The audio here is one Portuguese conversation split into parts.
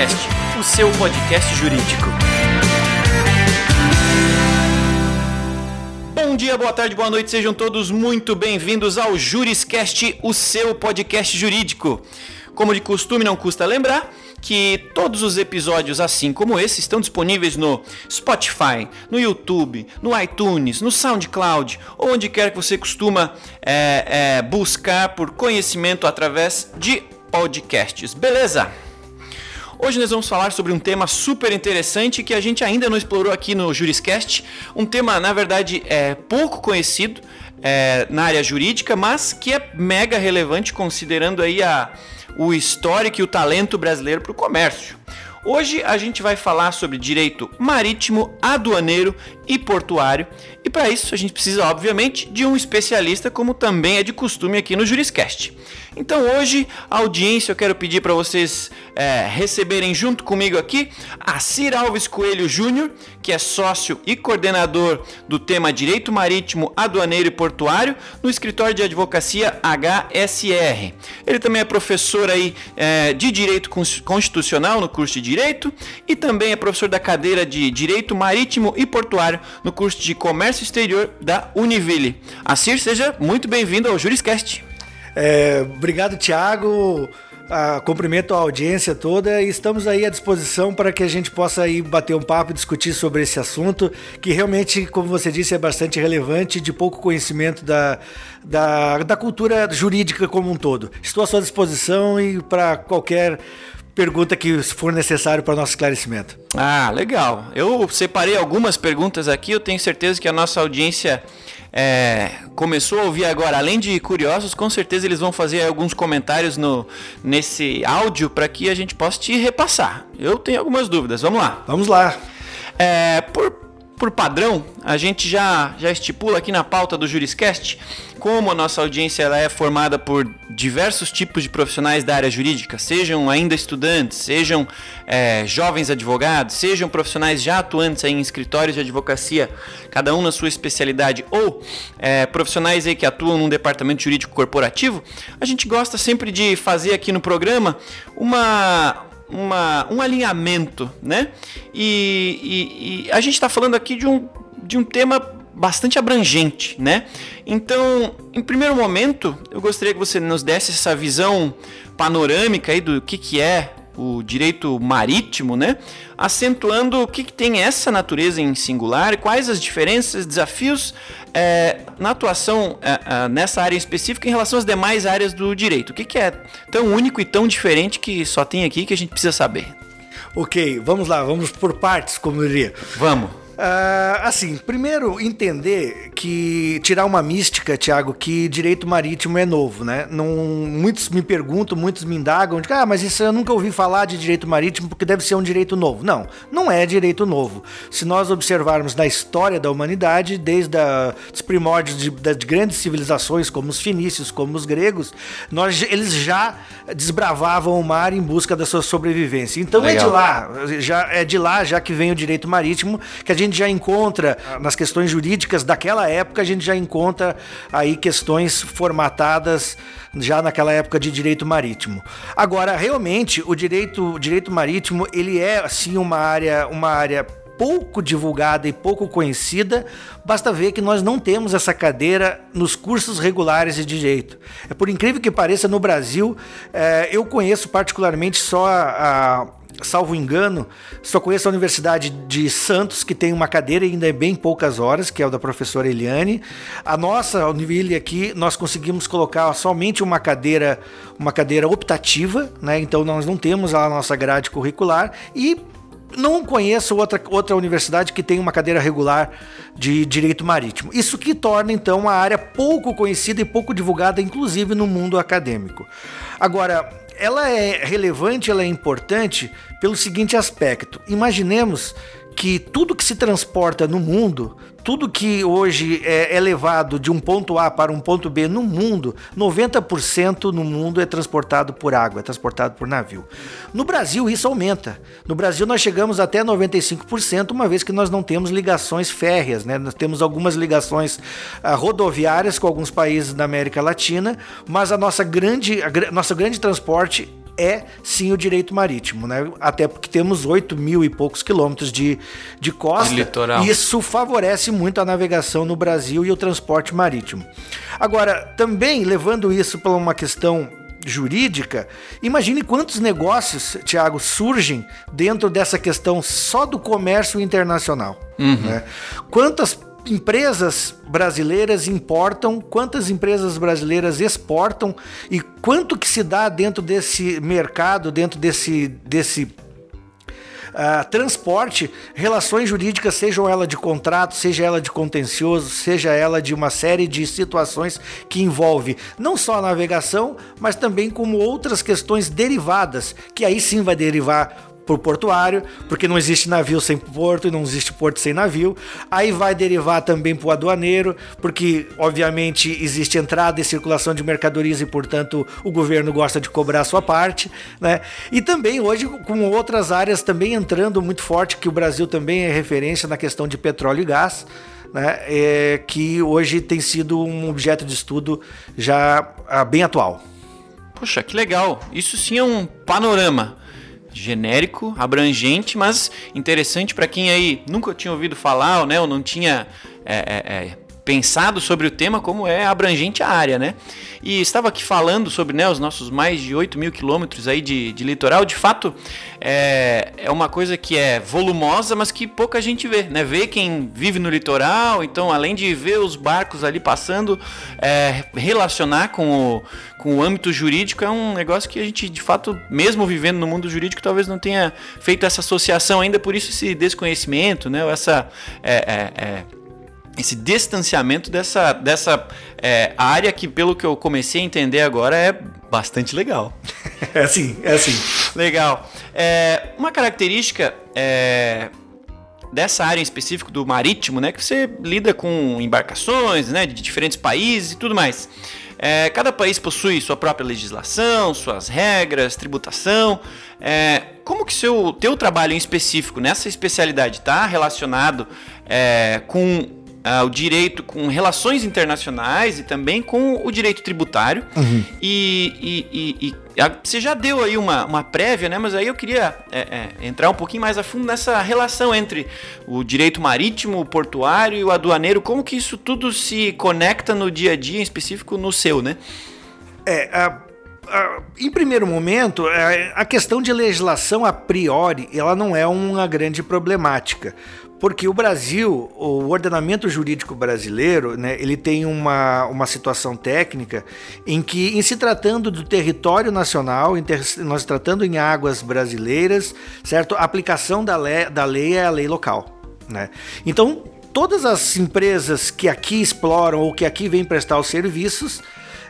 Juriscast, o seu podcast jurídico. Bom dia, boa tarde, boa noite, sejam todos muito bem-vindos ao Juriscast, o seu podcast jurídico. Como de costume, não custa lembrar que todos os episódios, assim como esse, estão disponíveis no Spotify, no YouTube, no iTunes, no SoundCloud, ou onde quer que você costuma é, é, buscar por conhecimento através de podcasts. Beleza? Hoje nós vamos falar sobre um tema super interessante que a gente ainda não explorou aqui no Juriscast. Um tema, na verdade, é pouco conhecido é, na área jurídica, mas que é mega relevante considerando aí a, o histórico e o talento brasileiro para o comércio. Hoje a gente vai falar sobre direito marítimo, aduaneiro e portuário, e para isso a gente precisa, obviamente, de um especialista, como também é de costume aqui no Juriscast. Então hoje, audiência, eu quero pedir para vocês é, receberem junto comigo aqui a Cir Alves Coelho Júnior, que é sócio e coordenador do tema Direito Marítimo, Aduaneiro e Portuário no escritório de advocacia HSR. Ele também é professor aí, é, de Direito Constitucional no curso de Direito e também é professor da cadeira de Direito Marítimo e Portuário no curso de Comércio Exterior da Univille. A Cir, seja muito bem-vindo ao Juriscast. É, obrigado, Tiago. Ah, cumprimento a audiência toda e estamos aí à disposição para que a gente possa aí bater um papo e discutir sobre esse assunto, que realmente, como você disse, é bastante relevante, de pouco conhecimento da, da, da cultura jurídica como um todo. Estou à sua disposição e para qualquer pergunta que for necessário para nosso esclarecimento. Ah, legal. Eu separei algumas perguntas aqui, eu tenho certeza que a nossa audiência é, começou a ouvir agora, além de curiosos, com certeza eles vão fazer alguns comentários no, nesse áudio para que a gente possa te repassar. Eu tenho algumas dúvidas, vamos lá. Vamos lá. É, por por padrão, a gente já, já estipula aqui na pauta do Juriscast como a nossa audiência ela é formada por diversos tipos de profissionais da área jurídica, sejam ainda estudantes, sejam é, jovens advogados, sejam profissionais já atuantes em escritórios de advocacia, cada um na sua especialidade, ou é, profissionais aí que atuam num departamento jurídico corporativo, a gente gosta sempre de fazer aqui no programa uma, uma, um alinhamento, né? E, e, e a gente está falando aqui de um, de um tema bastante abrangente, né? Então, em primeiro momento, eu gostaria que você nos desse essa visão panorâmica aí do que, que é o direito marítimo, né? Acentuando o que, que tem essa natureza em singular, quais as diferenças, desafios é, na atuação é, é, nessa área específica em relação às demais áreas do direito. O que, que é tão único e tão diferente que só tem aqui que a gente precisa saber? Ok, vamos lá, vamos por partes, como eu diria. Vamos. Uh, assim, primeiro entender que tirar uma mística, Tiago, que direito marítimo é novo, né? Não, muitos me perguntam, muitos me indagam, de, ah, mas isso eu nunca ouvi falar de direito marítimo porque deve ser um direito novo. Não, não é direito novo. Se nós observarmos na história da humanidade, desde a, os primórdios de, das grandes civilizações, como os fenícios, como os gregos, nós, eles já desbravavam o mar em busca da sua sobrevivência. Então Legal. é de lá, já é de lá já que vem o direito marítimo que a gente gente já encontra, nas questões jurídicas daquela época, a gente já encontra aí questões formatadas já naquela época de direito marítimo. Agora, realmente, o direito, o direito marítimo, ele é assim uma área, uma área pouco divulgada e pouco conhecida, basta ver que nós não temos essa cadeira nos cursos regulares de direito. É por incrível que pareça, no Brasil, é, eu conheço particularmente só a, a salvo engano, só conheço a Universidade de Santos, que tem uma cadeira ainda é bem poucas horas, que é o da professora Eliane. A nossa Univille aqui, nós conseguimos colocar somente uma cadeira, uma cadeira optativa, né? Então nós não temos a nossa grade curricular e não conheço outra, outra universidade que tenha uma cadeira regular de direito marítimo. Isso que torna então uma área pouco conhecida e pouco divulgada, inclusive no mundo acadêmico. Agora, ela é relevante, ela é importante pelo seguinte aspecto. Imaginemos que tudo que se transporta no mundo, tudo que hoje é, é, levado de um ponto A para um ponto B no mundo, 90% no mundo é transportado por água, é transportado por navio. No Brasil isso aumenta. No Brasil nós chegamos até 95%, uma vez que nós não temos ligações férreas, né? Nós temos algumas ligações ah, rodoviárias com alguns países da América Latina, mas a nossa grande, a, nosso grande transporte é sim o direito marítimo, né? Até porque temos 8 mil e poucos quilômetros de, de costa. Litoral. Isso favorece muito a navegação no Brasil e o transporte marítimo. Agora, também levando isso para uma questão jurídica, imagine quantos negócios, Tiago, surgem dentro dessa questão só do comércio internacional. Uhum. Né? Quantas empresas brasileiras importam, quantas empresas brasileiras exportam e quanto que se dá dentro desse mercado, dentro desse, desse Uh, transporte, relações jurídicas, sejam ela de contrato, seja ela de contencioso, seja ela de uma série de situações que envolve não só a navegação, mas também como outras questões derivadas, que aí sim vai derivar por portuário, porque não existe navio sem porto e não existe porto sem navio. Aí vai derivar também para o aduaneiro, porque obviamente existe entrada e circulação de mercadorias e, portanto, o governo gosta de cobrar a sua parte, né? E também hoje com outras áreas também entrando muito forte, que o Brasil também é referência na questão de petróleo e gás. Né, é, que hoje tem sido um objeto de estudo já ah, bem atual. Poxa, que legal! Isso sim é um panorama genérico, abrangente, mas interessante para quem aí nunca tinha ouvido falar, né, ou não tinha é, é, é pensado sobre o tema, como é abrangente a área, né? E estava aqui falando sobre né, os nossos mais de 8 mil quilômetros aí de, de litoral. De fato, é, é uma coisa que é volumosa, mas que pouca gente vê, né? Vê quem vive no litoral, então além de ver os barcos ali passando, é, relacionar com o, com o âmbito jurídico é um negócio que a gente, de fato, mesmo vivendo no mundo jurídico, talvez não tenha feito essa associação ainda, por isso esse desconhecimento, né? Ou essa... É, é, é esse distanciamento dessa, dessa é, área que, pelo que eu comecei a entender agora, é bastante legal. É assim, é assim. Legal. É, uma característica é, dessa área em específico do marítimo, né, que você lida com embarcações, né, de diferentes países e tudo mais. É, cada país possui sua própria legislação, suas regras, tributação. É, como que seu teu trabalho em específico nessa especialidade está relacionado é, com uh, o direito com relações internacionais e também com o direito tributário. Uhum. E, e, e, e você já deu aí uma, uma prévia, né? Mas aí eu queria é, é, entrar um pouquinho mais a fundo nessa relação entre o direito marítimo, o portuário e o aduaneiro. Como que isso tudo se conecta no dia a dia, em específico no seu, né? É, a em primeiro momento, a questão de legislação a priori, ela não é uma grande problemática, porque o Brasil, o ordenamento jurídico brasileiro, né, ele tem uma, uma situação técnica em que, em se tratando do território nacional, em ter, nós tratando em águas brasileiras, certo? A aplicação da lei, da lei é a lei local, né? Então, todas as empresas que aqui exploram ou que aqui vêm prestar os serviços,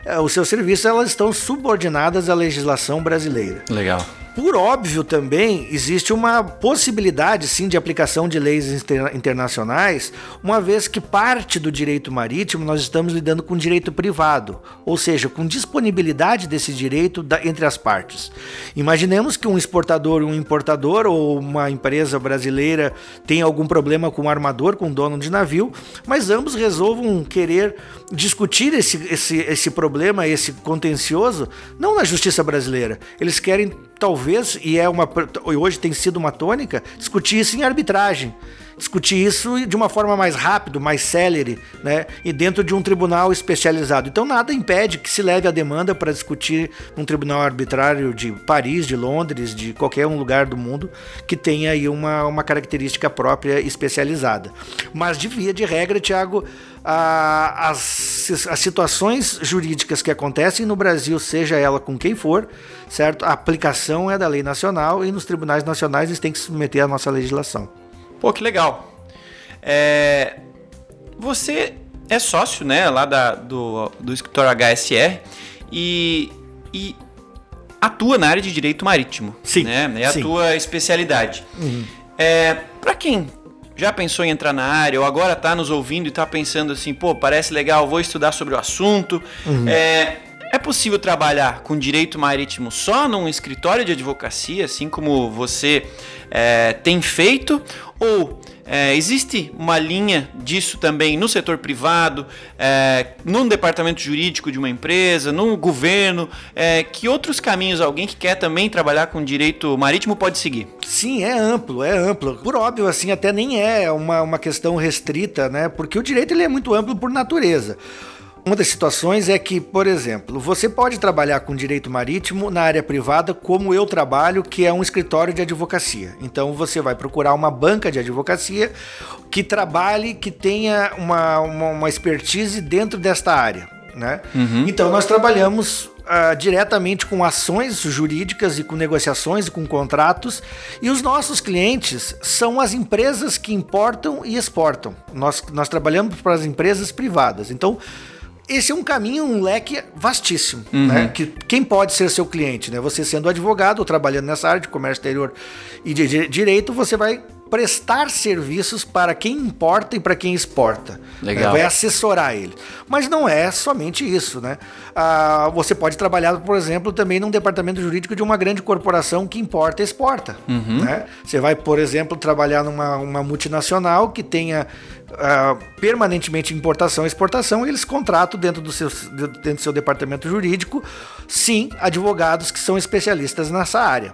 eh, os seus serviços, elas estão subordinadas à legislação brasileira. Legal. Por óbvio também existe uma possibilidade sim de aplicação de leis internacionais, uma vez que parte do direito marítimo nós estamos lidando com direito privado, ou seja, com disponibilidade desse direito da, entre as partes. Imaginemos que um exportador, um importador ou uma empresa brasileira tem algum problema com o um armador, com o um dono de navio, mas ambos resolvam querer discutir esse, esse, esse problema, esse contencioso, não na justiça brasileira. Eles querem talvez, e é uma hoje tem sido uma tônica, discutir isso em arbitragem. Discutir isso de uma forma mais rápida, mais célere, né? E dentro de um tribunal especializado. Então nada impede que se leve a demanda para discutir num tribunal arbitrário de Paris, de Londres, de qualquer um lugar do mundo que tenha aí uma, uma característica própria especializada. Mas de via de regra, Tiago, as, as situações jurídicas que acontecem no Brasil, seja ela com quem for, certo? A aplicação é da lei nacional e nos tribunais nacionais eles têm que submeter à nossa legislação. Pô, que legal. É... Você é sócio, né, lá da, do, do escritório HSR e, e atua na área de direito marítimo. Sim. Né? É a sim. tua especialidade. Uhum. É, Para quem já pensou em entrar na área ou agora está nos ouvindo e está pensando assim, pô, parece legal, vou estudar sobre o assunto. Uhum. É, é possível trabalhar com direito marítimo só num escritório de advocacia, assim como você é, tem feito? Ou é, existe uma linha disso também no setor privado, é, num departamento jurídico de uma empresa, no governo? É, que outros caminhos alguém que quer também trabalhar com direito marítimo pode seguir? Sim, é amplo, é amplo. Por óbvio, assim, até nem é uma, uma questão restrita, né? Porque o direito ele é muito amplo por natureza. Uma das situações é que, por exemplo, você pode trabalhar com direito marítimo na área privada, como eu trabalho, que é um escritório de advocacia. Então você vai procurar uma banca de advocacia que trabalhe, que tenha uma, uma, uma expertise dentro desta área. Né? Uhum. Então nós trabalhamos uh, diretamente com ações jurídicas e com negociações e com contratos. E os nossos clientes são as empresas que importam e exportam. Nós, nós trabalhamos para as empresas privadas. Então, esse é um caminho, um leque vastíssimo, uhum. né? Que quem pode ser seu cliente, né? Você sendo advogado ou trabalhando nessa área de comércio exterior e de direito, você vai prestar serviços para quem importa e para quem exporta. Né? Legal. Né? Vai assessorar ele. Mas não é somente isso, né? Ah, você pode trabalhar, por exemplo, também num departamento jurídico de uma grande corporação que importa e exporta. Uhum. Né? Você vai, por exemplo, trabalhar numa uma multinacional que tenha ah, permanentemente importação e exportação, e eles contratam dentro do, seu, dentro do seu departamento jurídico, sim, advogados que são especialistas nessa área.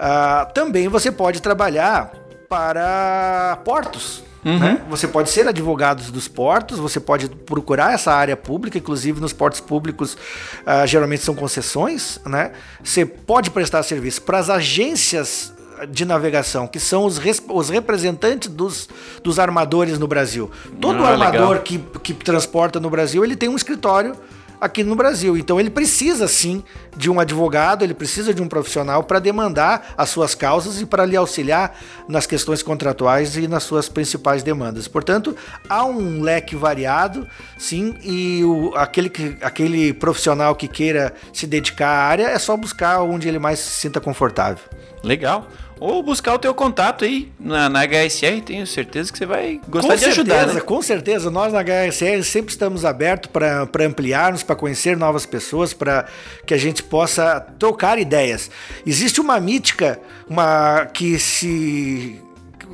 Uh, também você pode trabalhar para portos. Uhum. Né? Você pode ser advogado dos portos, você pode procurar essa área pública, inclusive nos portos públicos uh, geralmente são concessões, né? Você pode prestar serviço para as agências de navegação, que são os, os representantes dos, dos armadores no Brasil. Todo ah, armador que, que transporta no Brasil, ele tem um escritório aqui no Brasil. Então ele precisa sim de um advogado, ele precisa de um profissional para demandar as suas causas e para lhe auxiliar nas questões contratuais e nas suas principais demandas. Portanto, há um leque variado, sim, e o, aquele, que, aquele profissional que queira se dedicar à área é só buscar onde ele mais se sinta confortável. Legal ou buscar o teu contato aí na, na HSR, tenho certeza que você vai gostar com de certeza, ajudar. Né? Com certeza, nós na HSR sempre estamos abertos para ampliarmos, para conhecer novas pessoas, para que a gente possa trocar ideias. Existe uma mítica, uma que se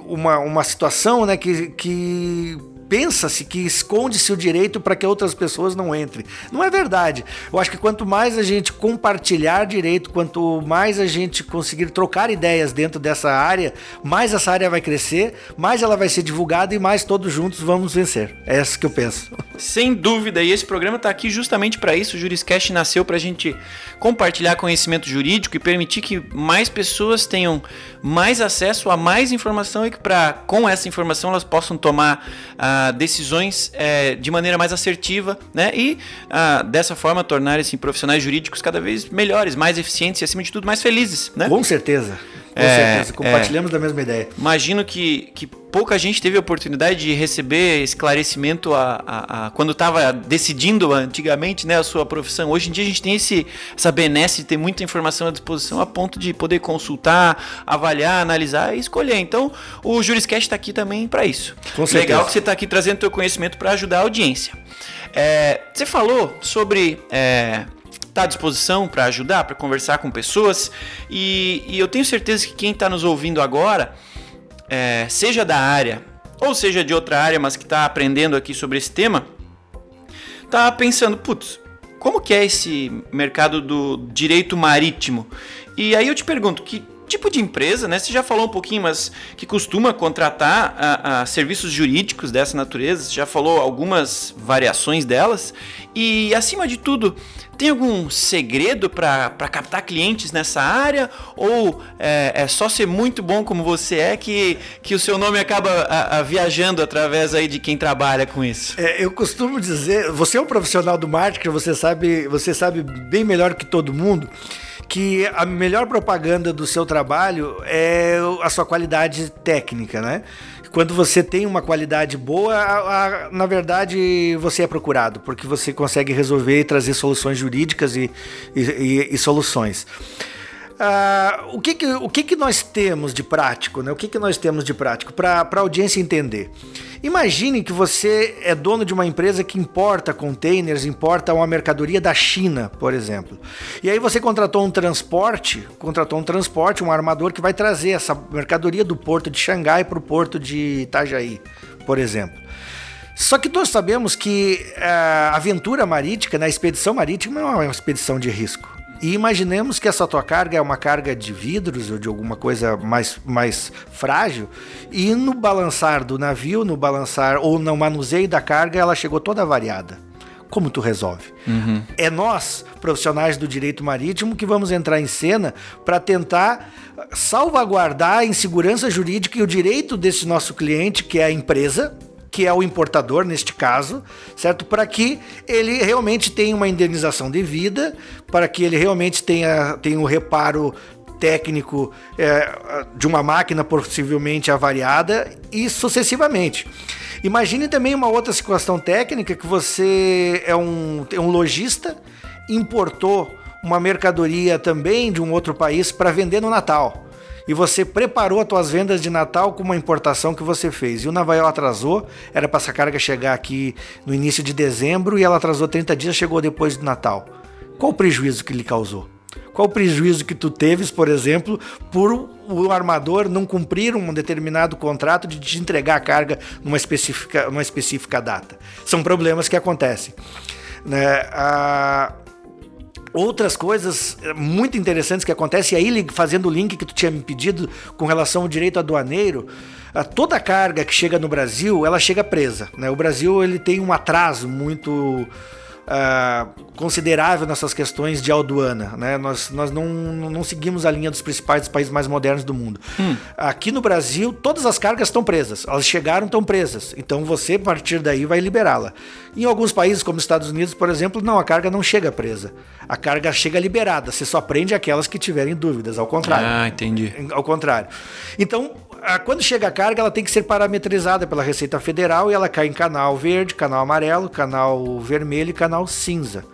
uma, uma situação, né, que, que pensa-se que esconde-se o direito para que outras pessoas não entrem. Não é verdade. Eu acho que quanto mais a gente compartilhar direito, quanto mais a gente conseguir trocar ideias dentro dessa área, mais essa área vai crescer, mais ela vai ser divulgada e mais todos juntos vamos vencer. É isso que eu penso. Sem dúvida, e esse programa está aqui justamente para isso. O Juriscast nasceu para a gente compartilhar conhecimento jurídico e permitir que mais pessoas tenham mais acesso a mais informação e que para com essa informação elas possam tomar uh, decisões uh, de maneira mais assertiva, né? E uh, dessa forma tornar esses profissionais jurídicos cada vez melhores, mais eficientes e acima de tudo mais felizes, né? Com certeza. Com é, certeza, compartilhamos é, da mesma ideia. Imagino que, que pouca gente teve a oportunidade de receber esclarecimento a, a, a quando estava decidindo antigamente né, a sua profissão. Hoje em dia a gente tem esse, essa benesse de ter muita informação à disposição a ponto de poder consultar, avaliar, analisar e escolher. Então o Juriscast está aqui também para isso. Com Legal que você está aqui trazendo seu conhecimento para ajudar a audiência. É, você falou sobre é, está à disposição para ajudar, para conversar com pessoas. E, e, eu tenho certeza que quem está nos ouvindo agora, é, seja da área ou seja de outra área, mas que está aprendendo aqui sobre esse tema, está pensando, putz, como que é esse mercado do direito marítimo? E aí eu te pergunto, que tipo de empresa, né? Você já falou um pouquinho, mas que costuma contratar a, a serviços jurídicos dessa natureza, você já falou algumas variações delas. E acima de tudo, tem algum segredo para captar clientes nessa área? Ou é, é, só ser muito bom como você é que, que o seu nome acaba a, a viajando através aí de quem trabalha com isso? É, eu costumo dizer, você é um profissional do marketing, você sabe, você sabe bem melhor que todo mundo que a melhor propaganda do seu trabalho é a sua qualidade técnica, né? Quando você tem uma qualidade boa, a, a, na verdade você é procurado, porque você consegue resolver e trazer soluções jurídicas e, e, e, e soluções. Uh, o que, que, o que, que nós temos de prático? Né? O que, que nós temos de prático para a audiência entender? Imagine que você é dono de uma empresa que importa containers, importa uma mercadoria da China, por exemplo. E aí você contratou um transporte, contratou um transporte, um armador que vai trazer essa mercadoria do porto de Xangai para o porto de Itajaí, por exemplo. Só que nós sabemos que eh, a aventura marítima, né, expedição marítima, não é uma expedição de risco. E imaginemos que essa tua carga é uma carga de vidros ou de alguma coisa mais, mais frágil, e no balançar do navio, no balançar ou no manuseio da carga, ela chegou toda variada. Como tu resolve? Uhum. É nós, profissionais do direito marítimo, que vamos entrar em cena para tentar salvaguardar a insegurança jurídica e o direito desse nosso cliente, que é a empresa, que é o importador neste caso, certo? Para que ele realmente tenha uma indenização devida, para que ele realmente tenha, tenha um reparo técnico é, de uma máquina possivelmente avariada e sucessivamente. Imagine também uma outra situação técnica que você é um, é um lojista, importou uma mercadoria também de um outro país para vender no Natal e você preparou as tuas vendas de Natal com uma importação que você fez. E o Navaiol atrasou, era para essa carga chegar aqui no início de dezembro e ela atrasou 30 dias, chegou depois do Natal. Qual o prejuízo que lhe causou? Qual o prejuízo que tu teves, por exemplo, por o armador não cumprir um determinado contrato de te entregar a carga numa específica, numa específica data? São problemas que acontecem. Né? A outras coisas eh, muito interessantes que acontecem, e aí fazendo o link que tu tinha me pedido com relação ao direito aduaneiro, toda carga que chega no Brasil, ela chega presa. Né? O Brasil ele tem um atraso muito uh, considerável nessas questões de aduana. Né? Nós, nós não, não seguimos a linha dos principais países mais modernos do mundo. Hum. Aqui no Brasil, todas as cargas estão presas. Elas chegaram, estão presas. Então você, a partir daí, vai liberá-la. Em alguns países, como os Estados Unidos, por exemplo, não, a carga não chega presa. A carga chega liberada. Você só prende aquelas que tiverem dúvidas. Ao contrário. Ah, entendi. Ao contrário. Então, quando chega a carga, ela tem que ser parametrizada pela Receita Federal e ela cai em canal verde, canal amarelo, canal vermelho e canal cinza.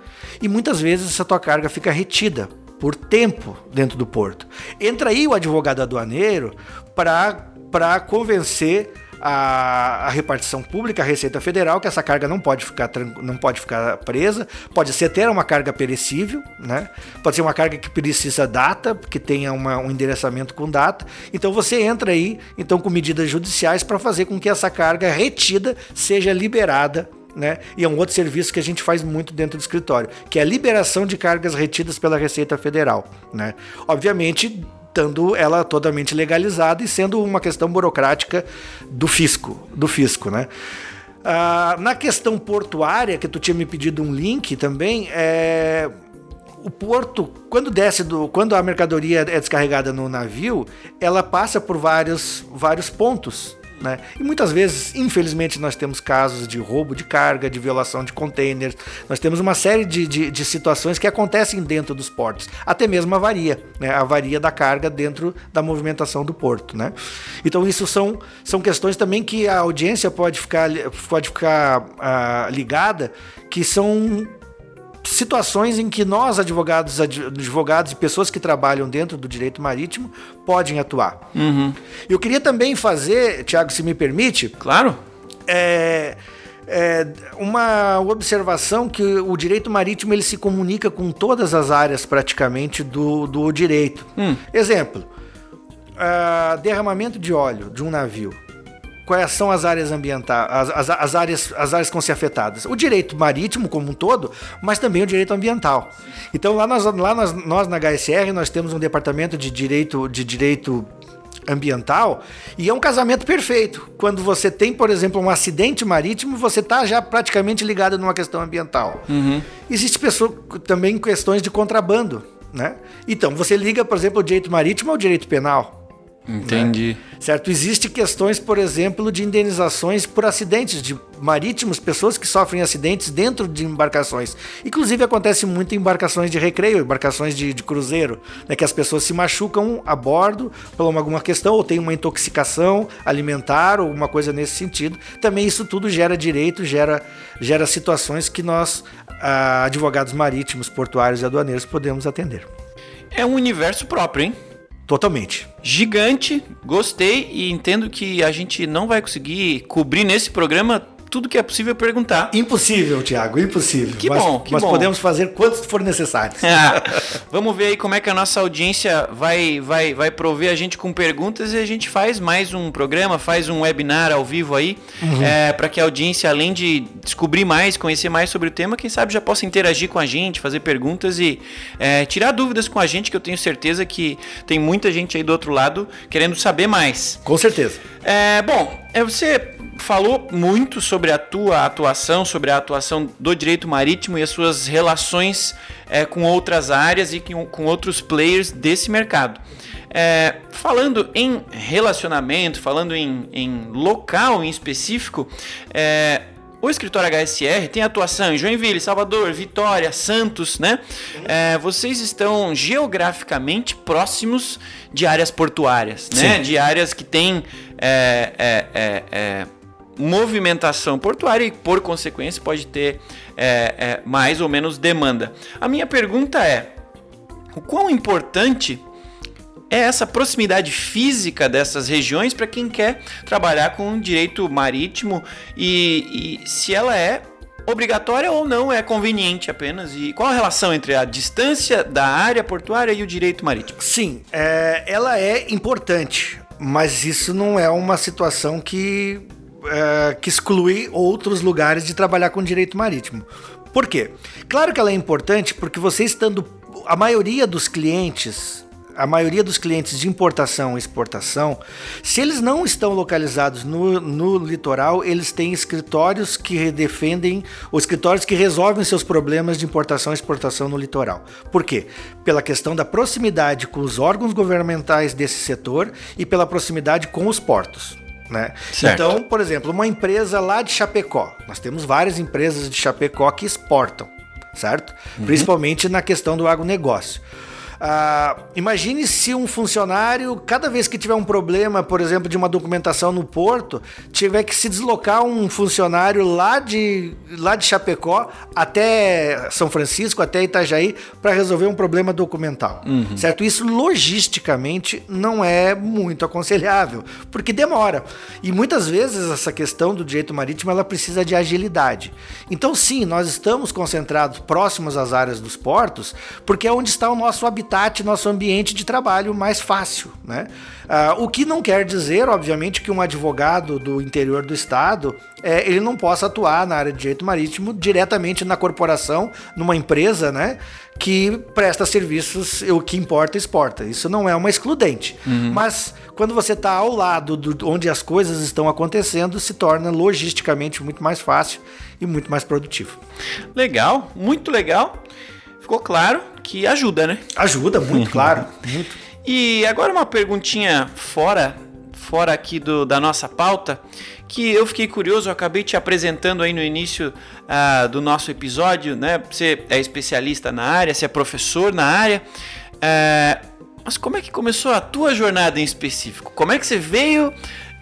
E muitas vezes essa tua carga fica retida por tempo dentro do porto. Entra aí o advogado aduaneiro para convencer a, a, repartição pública, a Receita Federal, que essa carga não pode ficar, não pode ficar presa, pode ser até uma carga perecível, né? pode ser uma carga que precisa data, que tenha uma, um endereçamento com data. Então você entra aí então com medidas judiciais para fazer com que essa carga retida seja liberada né? E é um outro serviço que a gente faz muito dentro do escritório, que é a liberação de cargas retidas pela Receita Federal, né? Obviamente, estando ela totalmente legalizada e sendo uma questão burocrática do fisco, do fisco, né? Ah, na questão portuária, que tu tinha me pedido um link também, é, o porto, quando desce do, quando a mercadoria é descarregada no navio, ela passa por vários, vários pontos né? E muitas vezes, infelizmente, nós temos casos de roubo de carga, de violação de containers, nós temos uma série de, de, de situações que acontecem dentro dos portos, até mesmo a avaria, né? a avaria da carga dentro da movimentação do porto. Né? Então, isso são, são questões também que a audiência pode ficar, pode ficar uh, ligada, que são situações em que nós, advogados, advogados e pessoas que trabalham dentro do direito marítimo, podem atuar. Uhum. Eu queria também fazer, Tiago, se me permite. Claro. É, é, uma observação que o direito marítimo ele se comunica com todas as áreas praticamente do, do direito. Hum. Exemplo, uh, derramamento de óleo de um navio quais são as áreas ambientais, as, as, as, áreas, as áreas que vão ser afetadas. O direito marítimo como um todo, mas também o direito ambiental. Então lá nós, lá nós, nós na HSR nós temos um departamento de direito de direito ambiental e é um casamento perfeito. Quando você tem, por exemplo, um acidente marítimo, você está já praticamente ligado numa questão ambiental. Uhum. Existe pessoa, também questões de contrabando. Né? Então, você liga, por exemplo, o direito marítimo ao direito penal. Entendi. Né? Certo? Existem questões, por exemplo, de indenizações por acidentes de marítimos, pessoas que sofrem acidentes dentro de embarcações. Inclusive acontece muito em embarcações de recreio, embarcações de, de cruzeiro, né? que as pessoas se machucam a bordo por alguma questão, ou tem uma intoxicação alimentar, ou uma coisa nesse sentido. Também isso tudo gera direito, gera, gera situações que nós, ah, advogados marítimos, portuários e aduaneiros, podemos atender. é um universo próprio, hein? Totalmente. Gigante, gostei e entendo que a gente não vai conseguir cobrir nesse programa tudo que é possível perguntar. Impossível, Tiago, impossível. Que mas, bom, que mas bom. podemos fazer quantos for necessários. Ah, vamos ver aí como é que a nossa audiência vai, vai, vai prover a gente com perguntas e a gente faz mais um programa, faz um webinar ao vivo aí, Uhum. para que a audiência, além de descobrir mais, conhecer mais sobre o tema, quem sabe já possa interagir com a gente, fazer perguntas e é, tirar dúvidas com a gente, que eu tenho certeza que tem muita gente aí do outro lado querendo saber mais. Com certeza. É, bom, é, você falou muito sobre a tua atuação, sobre a atuação do direito marítimo e as suas relações é, com outras áreas e com, com outros players desse mercado. É, falando em relacionamento, falando em, em local em específico, é, o escritório HSR tem atuação em Joinville, Salvador, Vitória, Santos, né? É, vocês estão geograficamente próximos de áreas portuárias, né? Sim. De áreas que têm é, é, é, é, movimentação portuária e, por consequência, pode ter é, é, mais ou menos demanda. A minha pergunta é: o quão importante é essa proximidade física dessas regiões para quem quer trabalhar com direito marítimo e, e se ela é obrigatória ou não é conveniente apenas e qual a relação entre a distância da área portuária e o direito marítimo? Sim, é, ela é importante, mas isso não é uma situação que, é, que exclui outros lugares de trabalhar com direito marítimo. Por quê? Claro que ela é importante porque você estando. A maioria dos clientes. A maioria dos clientes de importação e exportação, se eles não estão localizados no, no litoral, eles têm escritórios que defendem, ou escritórios que resolvem seus problemas de importação e exportação no litoral. Por quê? Pela questão da proximidade com os órgãos governamentais desse setor e pela proximidade com os portos. Né? Certo. Então, por exemplo, uma empresa lá de Chapecó, nós temos várias empresas de Chapecó que exportam, certo? Principalmente na questão do agronegócio. Ah, imagine se um funcionário, cada vez que tiver um problema, por exemplo, de uma documentação no porto, tiver que se deslocar um funcionário lá de, lá de Chapecó até São Francisco, até Itajaí, para resolver um problema documental. Certo? Isso logisticamente não é muito aconselhável, porque demora. E muitas vezes essa questão do direito marítimo ela precisa de agilidade. Então, sim, nós estamos concentrados próximos às áreas dos portos, porque é onde está o nosso habitat, nosso ambiente de trabalho mais fácil. Né? Ah, o que não quer dizer, obviamente, que um advogado do interior do estado é, ele não possa atuar na área de direito marítimo diretamente na corporação, numa empresa, né? Que presta serviços, o que importa, exporta. Isso não é uma excludente. Mas quando você está ao lado do, onde as coisas estão acontecendo, se torna logisticamente muito mais fácil e muito mais produtivo. Legal, muito legal. Ficou claro que ajuda, né? Ajuda muito, claro. Muito. E agora uma perguntinha fora, fora aqui do, da nossa pauta, que eu fiquei curioso, eu acabei te apresentando aí no início ah, do nosso episódio, né? Você é especialista na área, você é professor na área. É, mas como é que começou a tua jornada em específico? Como é que você veio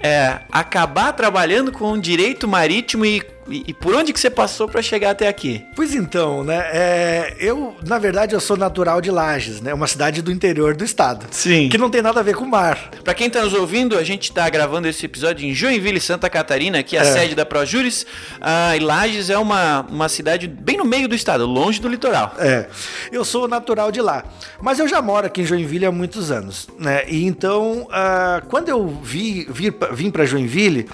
é, acabar trabalhando com direito marítimo e, e, e por onde que você passou para chegar até aqui? Pois então, né? é, eu, na verdade, eu sou natural de Lages, né? Uma cidade do interior do estado. Sim. Que não tem nada a ver com o mar. Para quem está nos ouvindo, a gente está gravando esse episódio em Joinville, Santa Catarina, que é a sede da Projuris. Ah, e Lages é uma, uma cidade bem no meio do estado, longe do litoral. É, eu sou natural de lá, mas eu já moro aqui em Joinville há muitos anos, né? E então, ah, quando eu vi, vir, vim para Joinville,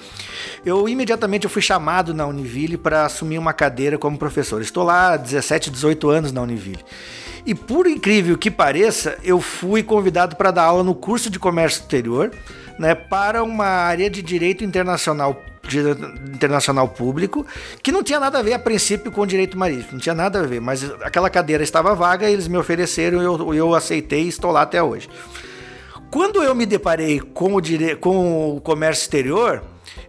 eu imediatamente eu fui chamado na Univille para assumir uma cadeira como professor. Estou lá há 17, 18 anos na Univille. E por incrível que pareça, eu fui convidado para dar aula no curso de comércio exterior, né, para uma área de direito internacional direito internacional público, que não tinha nada a ver a princípio com o direito marítimo, não tinha nada a ver, mas aquela cadeira estava vaga, eles me ofereceram, eu, eu aceitei e estou lá até hoje. Quando eu me deparei com o, dire... com o comércio exterior,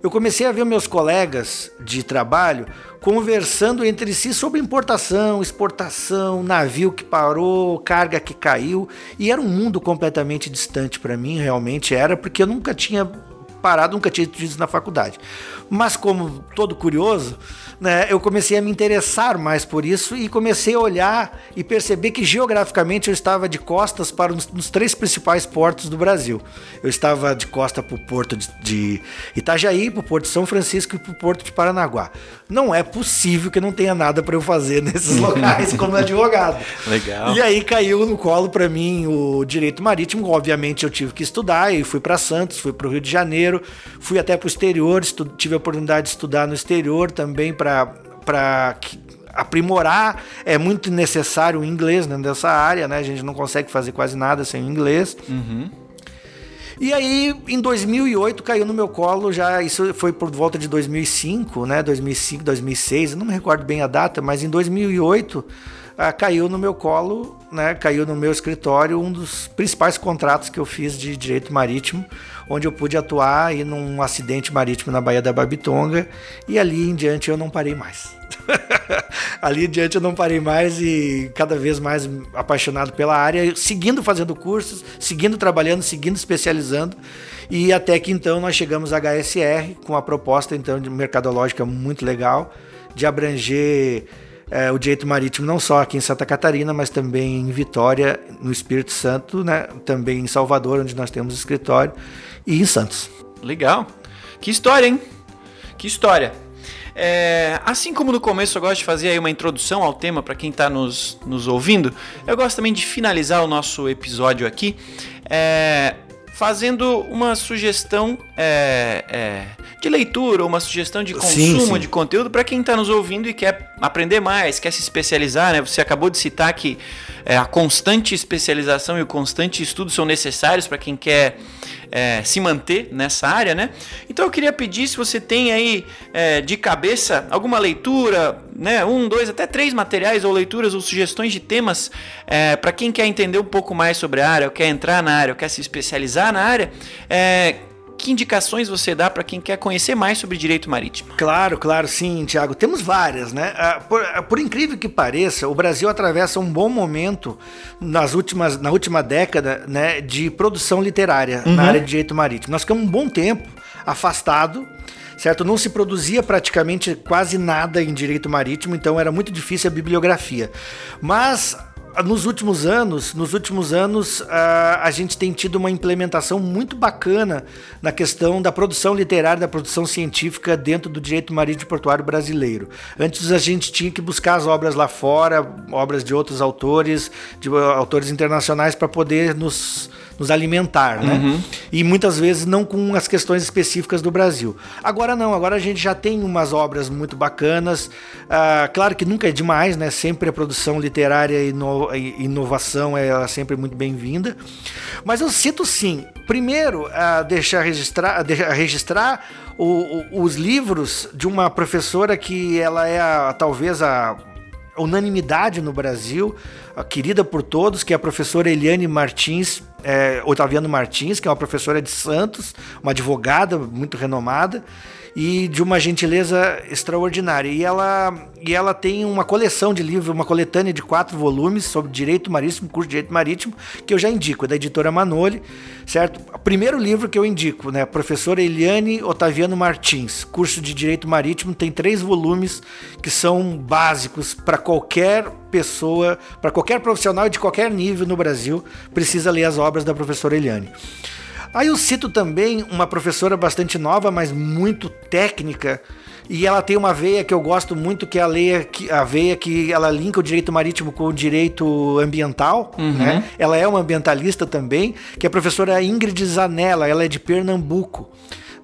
eu comecei a ver meus colegas de trabalho conversando entre si sobre importação, exportação, navio que parou, carga que caiu, e era um mundo completamente distante para mim, realmente era, porque eu nunca tinha parado, nunca tinha tido isso na faculdade. Mas como todo curioso, né, eu comecei a me interessar mais por isso e comecei a olhar e perceber que geograficamente eu estava de costas para os, os três principais portos do Brasil. Eu estava de costa para o porto de, de Itajaí, para o porto de São Francisco e para o porto de Paranaguá. Não é possível que não tenha nada para eu fazer nesses locais como advogado. Legal. E aí caiu no colo para mim o direito marítimo. Obviamente eu tive que estudar e fui para Santos, fui para o Rio de Janeiro, fui até para o exterior, tive a oportunidade de estudar no exterior também para aprimorar. É muito necessário o inglês dentro dessa área, né? A gente não consegue fazer quase nada sem o inglês. Uhum. E aí, em 2008, caiu no meu colo já, isso foi por volta de 2005, né? 2005, 2006, eu não me recordo bem a data, mas em 2008 ah, caiu no meu colo, né? Caiu no meu escritório um dos principais contratos que eu fiz de direito marítimo, onde eu pude atuar aí num acidente marítimo na Baía da Babitonga e ali em diante eu não parei mais. ali em diante eu não parei mais e cada vez mais apaixonado pela área, seguindo fazendo cursos, seguindo trabalhando, seguindo especializando. E até que então nós chegamos à HSR com uma proposta então de mercadológica muito legal, de abranger é, o direito marítimo não só aqui em Santa Catarina, mas também em Vitória, no Espírito Santo, né? também em Salvador, onde nós temos escritório, e em Santos. Legal. Que história, hein? Que história. É, assim como no começo eu gosto de fazer aí uma introdução ao tema para quem está nos, nos ouvindo, eu gosto também de finalizar o nosso episódio aqui é, fazendo uma sugestão é, é de leitura, uma sugestão de consumo sim, sim. de conteúdo para quem está nos ouvindo e quer aprender mais, quer se especializar. Né? Você acabou de citar que é, a constante especialização e o constante estudo são necessários para quem quer é, se manter nessa área, né? Então eu queria pedir se você tem aí é, de cabeça alguma leitura, né? Um, dois, até três materiais ou leituras ou sugestões de temas é, para quem quer entender um pouco mais sobre a área, ou quer entrar na área, ou quer se especializar na área. Que indicações você dá para quem quer conhecer mais sobre direito marítimo? Claro, claro, sim, Tiago. Temos várias, né? Ah, por, ah, por, incrível que pareça, o Brasil atravessa um bom momento nas últimas, na última década né, de produção literária uhum. na área de direito marítimo. Nós ficamos um bom tempo afastado certo? Não se produzia praticamente quase nada em direito marítimo, então era muito difícil a bibliografia. Mas nos últimos anos, nos últimos anos, a, a gente tem tido uma implementação muito bacana na questão da produção literária, da produção científica dentro do direito marítimo portuário brasileiro. Antes a gente tinha que buscar as obras lá fora, obras de outros autores, de autores internacionais para poder nos nos alimentar, né? Uhum. E muitas vezes não com as questões específicas do Brasil. Agora não, agora a gente já tem umas obras muito bacanas. Ah, claro que nunca é demais, né? Sempre a produção literária e inovação é sempre muito bem-vinda. Mas eu cito sim, primeiro, deixar registrar, a registrar o, o, os livros de uma professora que ela é a, talvez a unanimidade no Brasil, querida por todos, que é a professora Eliane Martins, é, Otaviano Martins, que é uma professora de Santos, uma advogada muito renomada e de uma gentileza extraordinária. E ela, e ela tem uma coleção de livros, uma coletânea de quatro volumes sobre direito marítimo, curso de direito marítimo, que eu já indico, é da editora Manoli, certo? O primeiro livro que eu indico, né? Professora Eliane Otaviano Martins, curso de direito marítimo, tem três volumes que são básicos para qualquer pessoa, para qualquer profissional de qualquer nível no Brasil, precisa ler as obras da professora Eliane. Aí eu cito também uma professora bastante nova, mas muito técnica, e ela tem uma veia que eu gosto muito, que é a, leia, a veia que ela linka o direito marítimo com o direito ambiental. Uhum. Né? Ela é uma ambientalista também, que é a professora Ingrid Zanella, ela é de Pernambuco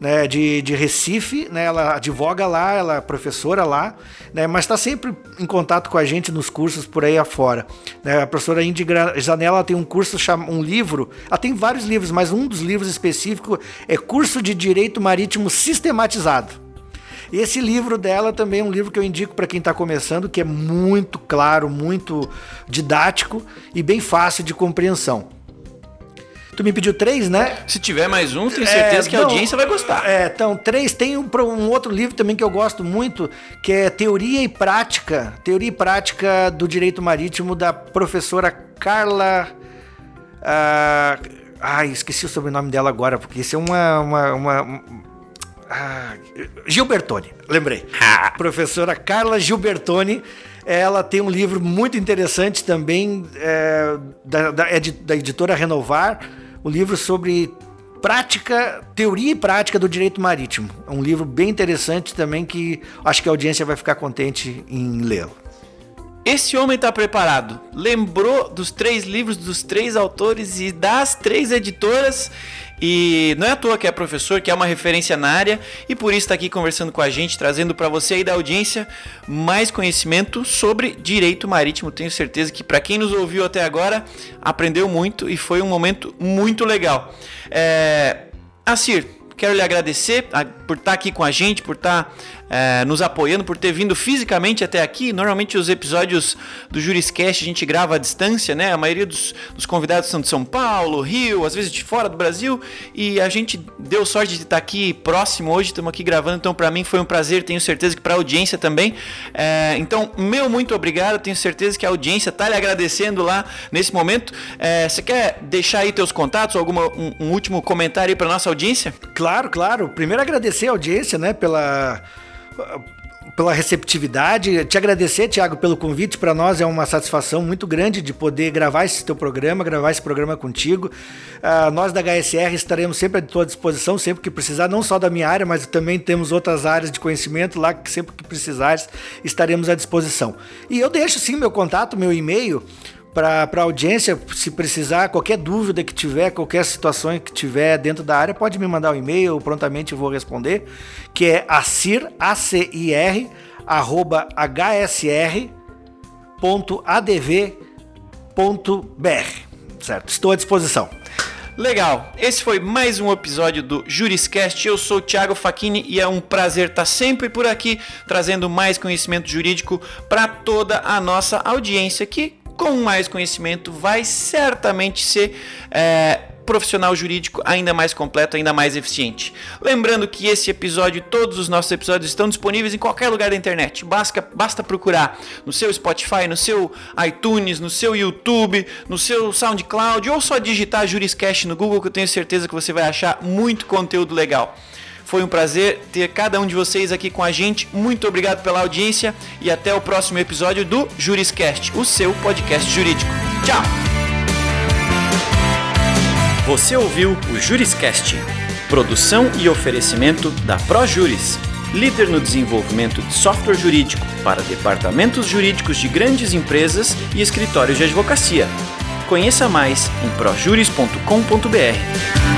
né, de, de Recife, né, ela advoga lá, ela é professora lá, né, mas está sempre em contato com a gente nos cursos por aí afora. Né, a professora Indy Zanella tem um curso, um livro, ela tem vários livros, mas um dos livros específico é Curso de Direito Marítimo Sistematizado. Esse livro dela também é um livro que eu indico para quem está começando, que é muito claro, muito didático e bem fácil de compreensão. Tu me pediu três, né? Se tiver mais um, tenho certeza é, que a audiência vai gostar. É, então, três. Tem um, um, outro livro também que eu gosto muito, que é Teoria e Prática. Teoria e Prática do Direito Marítimo, da professora Carla. Uh, Ai, esqueci o sobrenome dela agora, porque isso é uma. uma, uma ah, Gilbertoni, lembrei. Ah. Professora Carla Gilbertoni. Ela tem um livro muito interessante também, é, da, da, é de, da editora Renovar, um livro sobre prática, teoria e prática do direito marítimo. É um livro bem interessante também que acho que a audiência vai ficar contente em lê-lo. Esse homem está preparado. Lembrou dos três livros dos três autores e das três editoras. E não é à toa que é professor, que é uma referência na área e por isso está aqui conversando com a gente, trazendo para você aí da audiência mais conhecimento sobre direito marítimo. Tenho certeza que para quem nos ouviu até agora aprendeu muito e foi um momento muito legal. É... Assir, quero lhe agradecer por estar tá aqui com a gente, por estar tá é, nos apoiando, por ter vindo fisicamente até aqui. Normalmente os episódios do Juriscast a gente grava à distância, né? A maioria dos, dos, convidados são de São Paulo, Rio, às vezes de fora do Brasil. E a gente deu sorte de estar aqui próximo hoje, estamos aqui gravando. Então, para mim foi um prazer, tenho certeza que para a audiência também. É, então, meu muito obrigado, tenho certeza que a audiência está lhe agradecendo lá nesse momento. É, você quer deixar aí teus contatos, alguma, um, um último comentário aí para nossa audiência? Claro, claro. Primeiro agradecer a audiência, né, pela pela receptividade. Te agradecer, Tiago, pelo convite. Para nós é uma satisfação muito grande de poder gravar esse teu programa, gravar esse programa contigo. Uh, nós da HSR estaremos sempre à tua disposição, sempre que precisar, não só da minha área, mas também temos outras áreas de conhecimento lá que sempre que precisares estaremos à disposição. E eu deixo sim meu contato, meu e-mail para a audiência, se precisar, qualquer dúvida que tiver, qualquer situação que tiver dentro da área, pode me mandar um e-mail, prontamente vou responder, que é acir, A-C-I-R, arroba certo? Estou à disposição. Legal, esse foi mais um episódio do Juriscast. Eu sou o Thiago Facchini e é um prazer estar sempre por aqui trazendo mais conhecimento jurídico para toda a nossa audiência que com mais conhecimento, vai certamente ser é, profissional jurídico ainda mais completo, ainda mais eficiente. Lembrando que esse episódio, todos os nossos episódios estão disponíveis em qualquer lugar da internet. Basta, basta procurar no seu Spotify, no seu iTunes, no seu YouTube, no seu SoundCloud ou só digitar Juriscast no Google que eu tenho certeza que você vai achar muito conteúdo legal. Foi um prazer ter cada um de vocês aqui com a gente. Muito obrigado pela audiência e até o próximo episódio do Juriscast, o seu podcast jurídico. Tchau! Você ouviu o Juriscast, produção e oferecimento da ProJuris, líder no desenvolvimento de software jurídico para departamentos jurídicos de grandes empresas e escritórios de advocacia. Conheça mais em projuris.com.br.